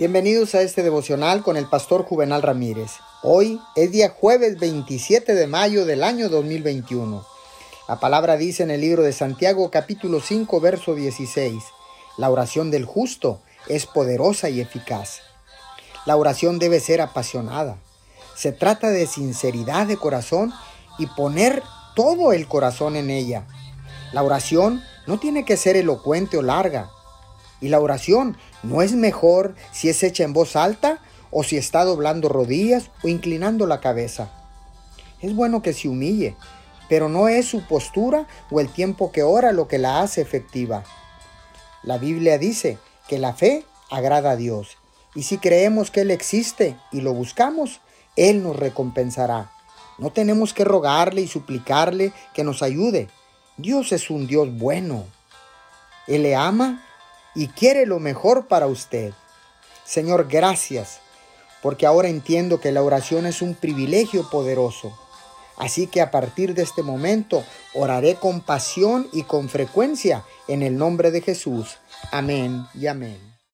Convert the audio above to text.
Bienvenidos a este devocional con el pastor Juvenal Ramírez. Hoy es día jueves 27 de mayo del año 2021. La palabra dice en el libro de Santiago capítulo 5 verso 16, la oración del justo es poderosa y eficaz. La oración debe ser apasionada. Se trata de sinceridad de corazón y poner todo el corazón en ella. La oración no tiene que ser elocuente o larga. Y la oración no es mejor si es hecha en voz alta o si está doblando rodillas o inclinando la cabeza. Es bueno que se humille, pero no es su postura o el tiempo que ora lo que la hace efectiva. La Biblia dice que la fe agrada a Dios y si creemos que Él existe y lo buscamos, Él nos recompensará. No tenemos que rogarle y suplicarle que nos ayude. Dios es un Dios bueno. Él le ama y quiere lo mejor para usted. Señor, gracias, porque ahora entiendo que la oración es un privilegio poderoso. Así que a partir de este momento oraré con pasión y con frecuencia en el nombre de Jesús. Amén y amén.